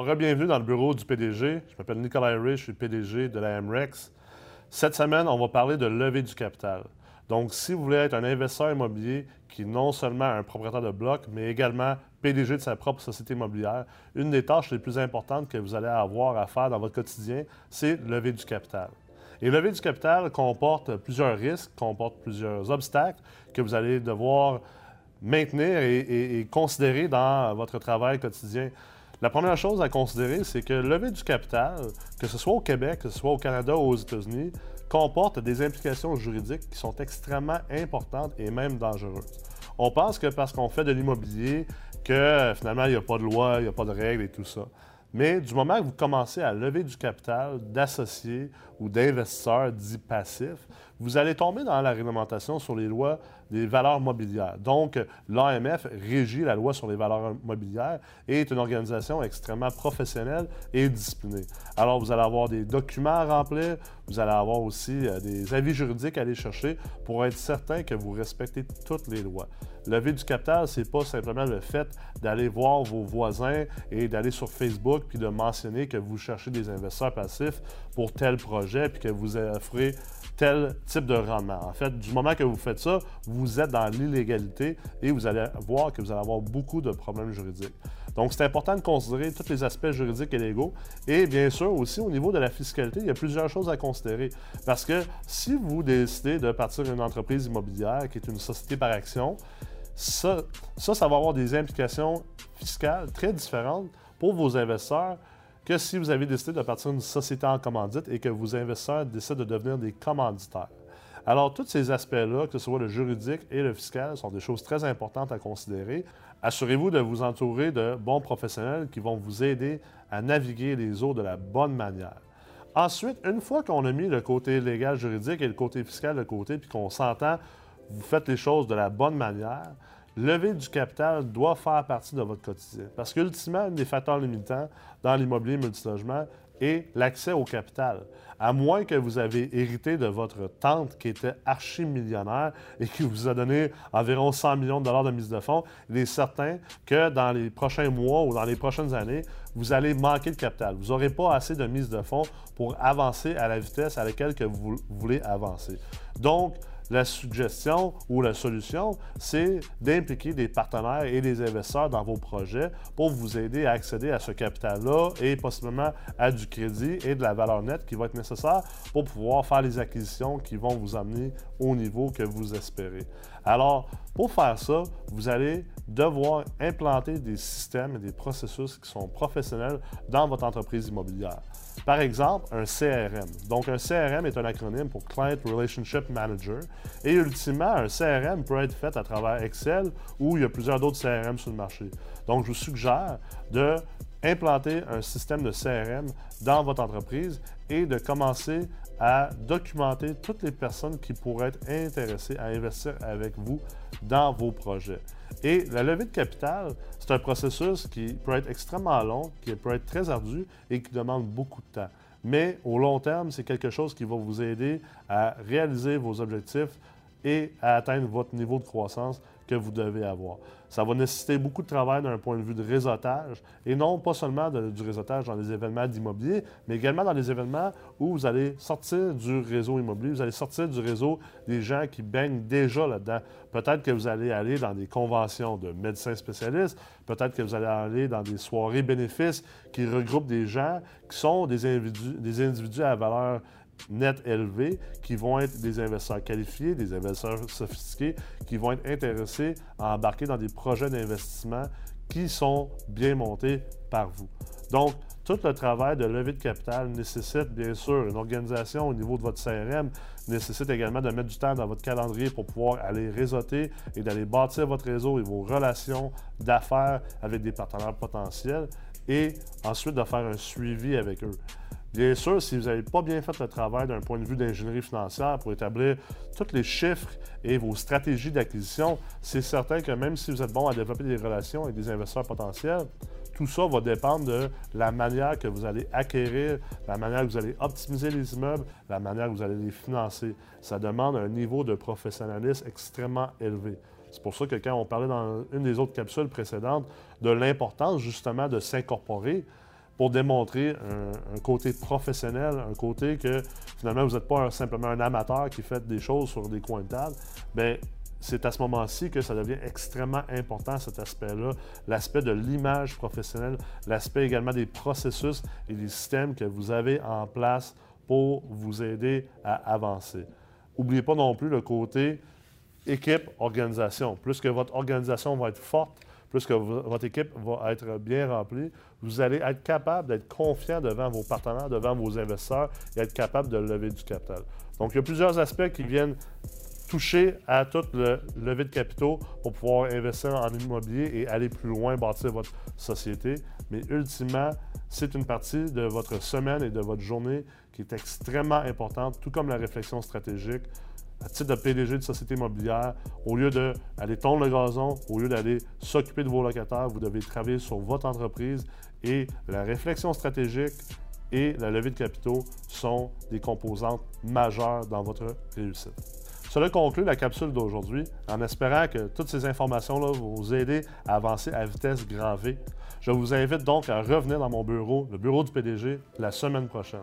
re-bienvenue dans le bureau du PDG. Je m'appelle Nicolas Ray, je suis PDG de la MREX. Cette semaine, on va parler de levée du capital. Donc, si vous voulez être un investisseur immobilier qui non seulement un propriétaire de bloc, mais également PDG de sa propre société immobilière, une des tâches les plus importantes que vous allez avoir à faire dans votre quotidien, c'est lever du capital. Et lever du capital comporte plusieurs risques, comporte plusieurs obstacles que vous allez devoir maintenir et, considérer dans votre travail quotidien. La première chose à considérer, c'est que lever du capital, que ce soit au Québec, que ce soit au Canada ou aux États-Unis, comporte des implications juridiques qui sont extrêmement importantes et même dangereuses. On pense que parce qu'on fait de l'immobilier, que finalement, il n'y a pas de loi, il n'y a pas de règles et tout ça. Mais du moment que vous commencez à lever du capital d'associés ou d'investisseurs dits passifs, vous allez tomber dans la réglementation sur les lois des valeurs mobilières. Donc, l'AMF régit la loi sur les valeurs mobilières et est une organisation extrêmement professionnelle et disciplinée. Alors, vous allez avoir des documents à remplir, vous allez avoir aussi euh, des avis juridiques à aller chercher pour être certain que vous respectez toutes les lois. Lever du capital, c'est pas simplement le fait d'aller voir vos voisins et d'aller sur Facebook puis de mentionner que vous cherchez des investisseurs passifs pour tel projet puis que vous offrez tel type de rendement. En fait, du moment que vous faites ça, vous êtes dans l'illégalité et vous allez voir que vous allez avoir beaucoup de problèmes juridiques. Donc, c'est important de considérer tous les aspects juridiques et légaux. Et bien sûr, aussi au niveau de la fiscalité, il y a plusieurs choses à considérer. Parce que si vous décidez de partir d'une entreprise immobilière qui est une société par action, ça, ça, ça va avoir des implications fiscales très différentes pour vos investisseurs que si vous avez décidé de partir d'une société en commandite et que vos investisseurs décident de devenir des commanditaires. Alors, tous ces aspects-là, que ce soit le juridique et le fiscal, sont des choses très importantes à considérer. Assurez-vous de vous entourer de bons professionnels qui vont vous aider à naviguer les eaux de la bonne manière. Ensuite, une fois qu'on a mis le côté légal, juridique et le côté fiscal de côté, puis qu'on s'entend, vous faites les choses de la bonne manière, lever du capital doit faire partie de votre quotidien. Parce qu'ultimement, un des facteurs limitants dans l'immobilier multilogement est l'accès au capital. À moins que vous avez hérité de votre tante qui était archi-millionnaire et qui vous a donné environ 100 millions de dollars de mise de fonds, il est certain que dans les prochains mois ou dans les prochaines années, vous allez manquer de capital. Vous n'aurez pas assez de mise de fonds pour avancer à la vitesse à laquelle que vous voulez avancer. Donc, la suggestion ou la solution, c'est d'impliquer des partenaires et des investisseurs dans vos projets pour vous aider à accéder à ce capital-là et possiblement à du crédit et de la valeur nette qui va être nécessaire pour pouvoir faire les acquisitions qui vont vous amener au niveau que vous espérez. Alors, pour faire ça, vous allez devoir implanter des systèmes et des processus qui sont professionnels dans votre entreprise immobilière. Par exemple, un CRM. Donc, un CRM est un acronyme pour Client Relationship Manager. Et ultimement, un CRM peut être fait à travers Excel ou il y a plusieurs d'autres CRM sur le marché. Donc, je vous suggère de implanter un système de CRM dans votre entreprise et de commencer à documenter toutes les personnes qui pourraient être intéressées à investir avec vous dans vos projets. Et la levée de capital, c'est un processus qui peut être extrêmement long, qui peut être très ardu et qui demande beaucoup de temps. Mais au long terme, c'est quelque chose qui va vous aider à réaliser vos objectifs et à atteindre votre niveau de croissance que vous devez avoir. Ça va nécessiter beaucoup de travail d'un point de vue de réseautage, et non pas seulement du réseautage dans les événements d'immobilier, mais également dans les événements où vous allez sortir du réseau immobilier, vous allez sortir du réseau des gens qui baignent déjà là-dedans. Peut-être que vous allez aller dans des conventions de médecins spécialistes, peut-être que vous allez aller dans des soirées bénéfices qui regroupent des gens qui sont des individus, des individus à valeur net élevés qui vont être des investisseurs qualifiés, des investisseurs sophistiqués, qui vont être intéressés à embarquer dans des projets d'investissement qui sont bien montés par vous. Donc, tout le travail de levée de capital nécessite bien sûr une organisation au niveau de votre CRM, nécessite également de mettre du temps dans votre calendrier pour pouvoir aller réseauter et d'aller bâtir votre réseau et vos relations d'affaires avec des partenaires potentiels et ensuite de faire un suivi avec eux. Bien sûr, si vous n'avez pas bien fait le travail d'un point de vue d'ingénierie financière pour établir tous les chiffres et vos stratégies d'acquisition, c'est certain que même si vous êtes bon à développer des relations avec des investisseurs potentiels, tout ça va dépendre de la manière que vous allez acquérir, la manière que vous allez optimiser les immeubles, la manière que vous allez les financer. Ça demande un niveau de professionnalisme extrêmement élevé. C'est pour ça que quand on parlait dans une des autres capsules précédentes de l'importance justement de s'incorporer, pour démontrer un, côté professionnel, un côté que finalement vous n'êtes pas simplement un amateur qui fait des choses sur des coins de table, bien, c'est à ce moment-ci que ça devient extrêmement important, cet aspect-là, l'aspect de l'image professionnelle, l'aspect également des processus et des systèmes que vous avez en place pour vous aider à avancer. N'oubliez pas non plus le côté équipe-organisation. Plus que votre organisation va être forte, plus que votre équipe va être bien remplie, vous allez être capable d'être confiant devant vos partenaires, devant vos investisseurs et être capable de lever du capital. Donc, il y a plusieurs aspects qui viennent toucher à tout le lever de capitaux pour pouvoir investir en immobilier et aller plus loin, bâtir votre société. Mais ultimement, c'est une partie de votre semaine et de votre journée qui est extrêmement importante, tout comme la réflexion stratégique à titre de PDG de société immobilière, au lieu d'aller tondre le gazon, au lieu d'aller s'occuper de vos locataires, vous devez travailler sur votre entreprise et la réflexion stratégique et la levée de capitaux sont des composantes majeures dans votre réussite. Cela conclut la capsule d'aujourd'hui en espérant que toutes ces informations-là vont vous aider à avancer à vitesse grand V. Je vous invite donc à revenir dans mon bureau, le bureau du PDG, la semaine prochaine.